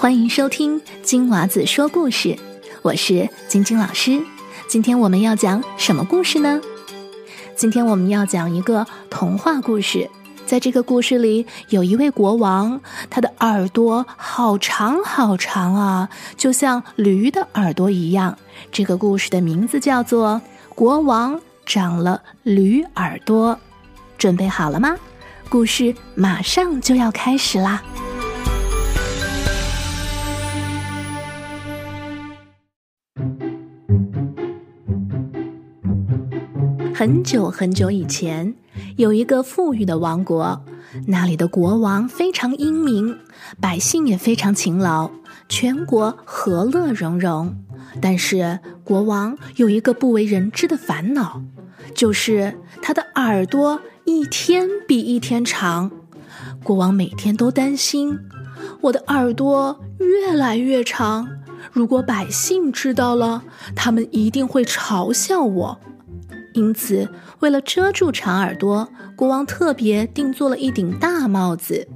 欢迎收听金娃子说故事，我是晶晶老师。今天我们要讲什么故事呢？今天我们要讲一个童话故事。在这个故事里，有一位国王，他的耳朵好长好长啊，就像驴的耳朵一样。这个故事的名字叫做《国王长了驴耳朵》。准备好了吗？故事马上就要开始啦！很久很久以前，有一个富裕的王国，那里的国王非常英明，百姓也非常勤劳，全国和乐融融。但是，国王有一个不为人知的烦恼，就是他的耳朵一天比一天长。国王每天都担心，我的耳朵越来越长，如果百姓知道了，他们一定会嘲笑我。因此，为了遮住长耳朵，国王特别定做了一顶大帽子。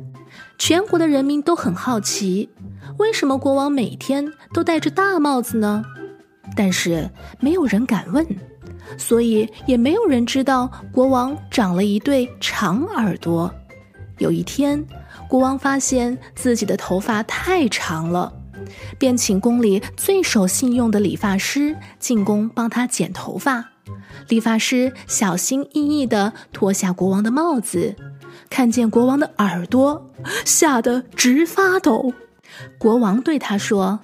全国的人民都很好奇，为什么国王每天都戴着大帽子呢？但是没有人敢问，所以也没有人知道国王长了一对长耳朵。有一天，国王发现自己的头发太长了，便请宫里最守信用的理发师进宫帮他剪头发。理发师小心翼翼地脱下国王的帽子，看见国王的耳朵，吓得直发抖。国王对他说：“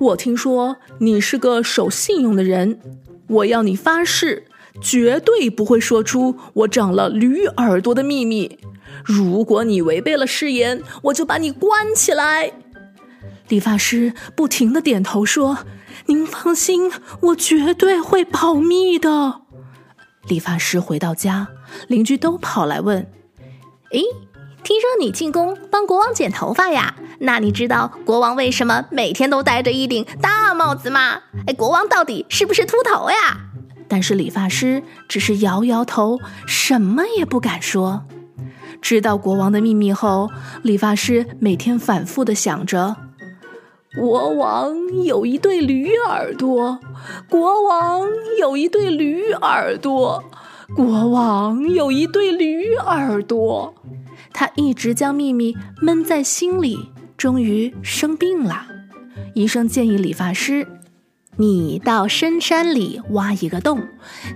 我听说你是个守信用的人，我要你发誓，绝对不会说出我长了驴耳朵的秘密。如果你违背了誓言，我就把你关起来。”理发师不停地点头说：“您放心，我绝对会保密的。”理发师回到家，邻居都跑来问：“诶，听说你进宫帮国王剪头发呀？那你知道国王为什么每天都戴着一顶大帽子吗？哎，国王到底是不是秃头呀？”但是理发师只是摇摇头，什么也不敢说。知道国王的秘密后，理发师每天反复的想着。国王有一对驴耳朵，国王有一对驴耳朵，国王有一对驴耳朵。他一直将秘密闷在心里，终于生病了。医生建议理发师：“你到深山里挖一个洞，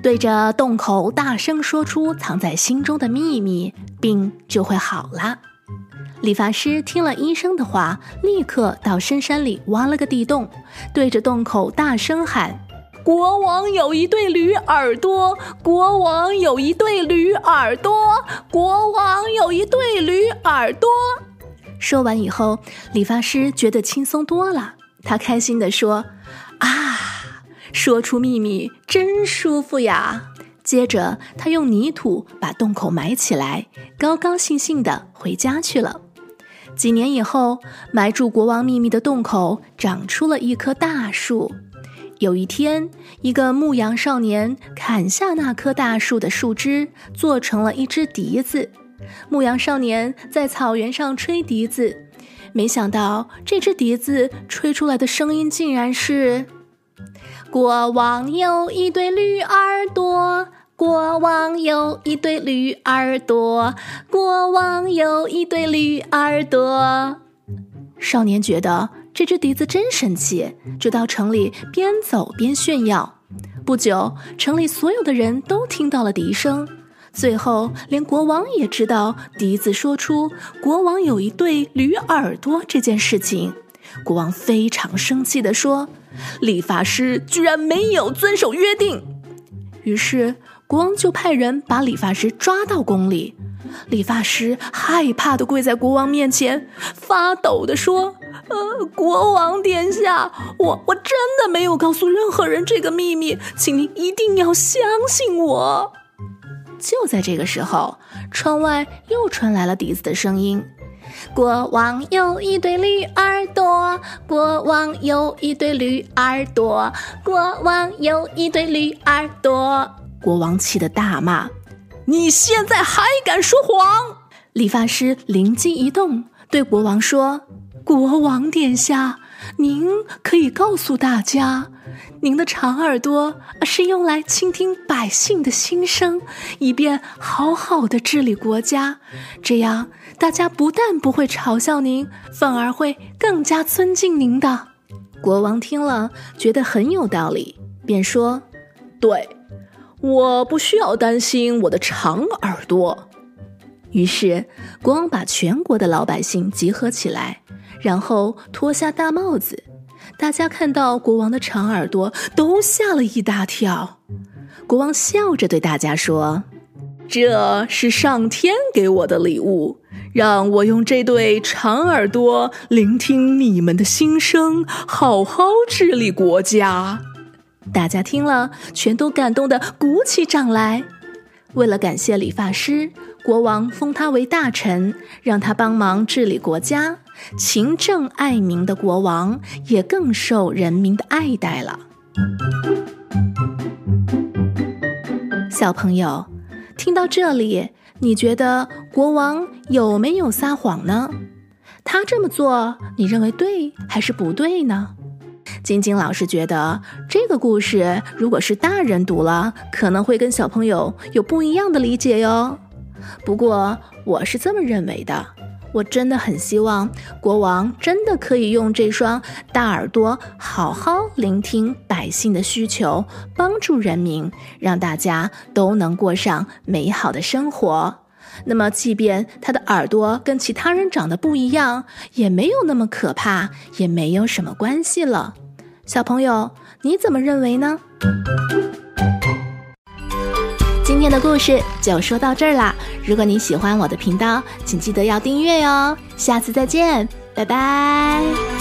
对着洞口大声说出藏在心中的秘密，病就会好了。”理发师听了医生的话，立刻到深山里挖了个地洞，对着洞口大声喊：“国王有一对驴耳朵，国王有一对驴耳朵，国王有一对驴耳朵。”说完以后，理发师觉得轻松多了，他开心地说：“啊，说出秘密真舒服呀！”接着，他用泥土把洞口埋起来，高高兴兴地回家去了。几年以后，埋住国王秘密的洞口长出了一棵大树。有一天，一个牧羊少年砍下那棵大树的树枝，做成了一只笛子。牧羊少年在草原上吹笛子，没想到这只笛子吹出来的声音竟然是：“国王有一对驴耳朵。”国王有一对驴耳朵，国王有一对驴耳朵。少年觉得这只笛子真神奇，就到城里边走边炫耀。不久，城里所有的人都听到了笛声，最后连国王也知道笛子说出国王有一对驴耳朵这件事情。国王非常生气地说：“理发师居然没有遵守约定。”于是。国王就派人把理发师抓到宫里，理发师害怕的跪在国王面前，发抖的说：“呃，国王殿下，我我真的没有告诉任何人这个秘密，请您一定要相信我。”就在这个时候，窗外又传来了笛子的声音：“国王有一对驴耳朵，国王有一对驴耳朵，国王有一对驴耳朵。”国王气得大骂：“你现在还敢说谎！”理发师灵机一动，对国王说：“国王殿下，您可以告诉大家，您的长耳朵是用来倾听百姓的心声，以便好好的治理国家。这样，大家不但不会嘲笑您，反而会更加尊敬您的。”国王听了，觉得很有道理，便说：“对，我不需要担心我的长耳朵。”于是，国王把全国的老百姓集合起来，然后脱下大帽子。大家看到国王的长耳朵，都吓了一大跳。国王笑着对大家说：“这是上天给我的礼物，让我用这对长耳朵聆听你们的心声，好好治理国家。”大家听了，全都感动的鼓起掌来。为了感谢理发师。国王封他为大臣，让他帮忙治理国家，勤政爱民的国王也更受人民的爱戴了。小朋友，听到这里，你觉得国王有没有撒谎呢？他这么做，你认为对还是不对呢？晶晶老师觉得，这个故事如果是大人读了，可能会跟小朋友有不一样的理解哟。不过我是这么认为的，我真的很希望国王真的可以用这双大耳朵好好聆听百姓的需求，帮助人民，让大家都能过上美好的生活。那么，即便他的耳朵跟其他人长得不一样，也没有那么可怕，也没有什么关系了。小朋友，你怎么认为呢？今天的故事就说到这儿啦！如果你喜欢我的频道，请记得要订阅哟。下次再见，拜拜。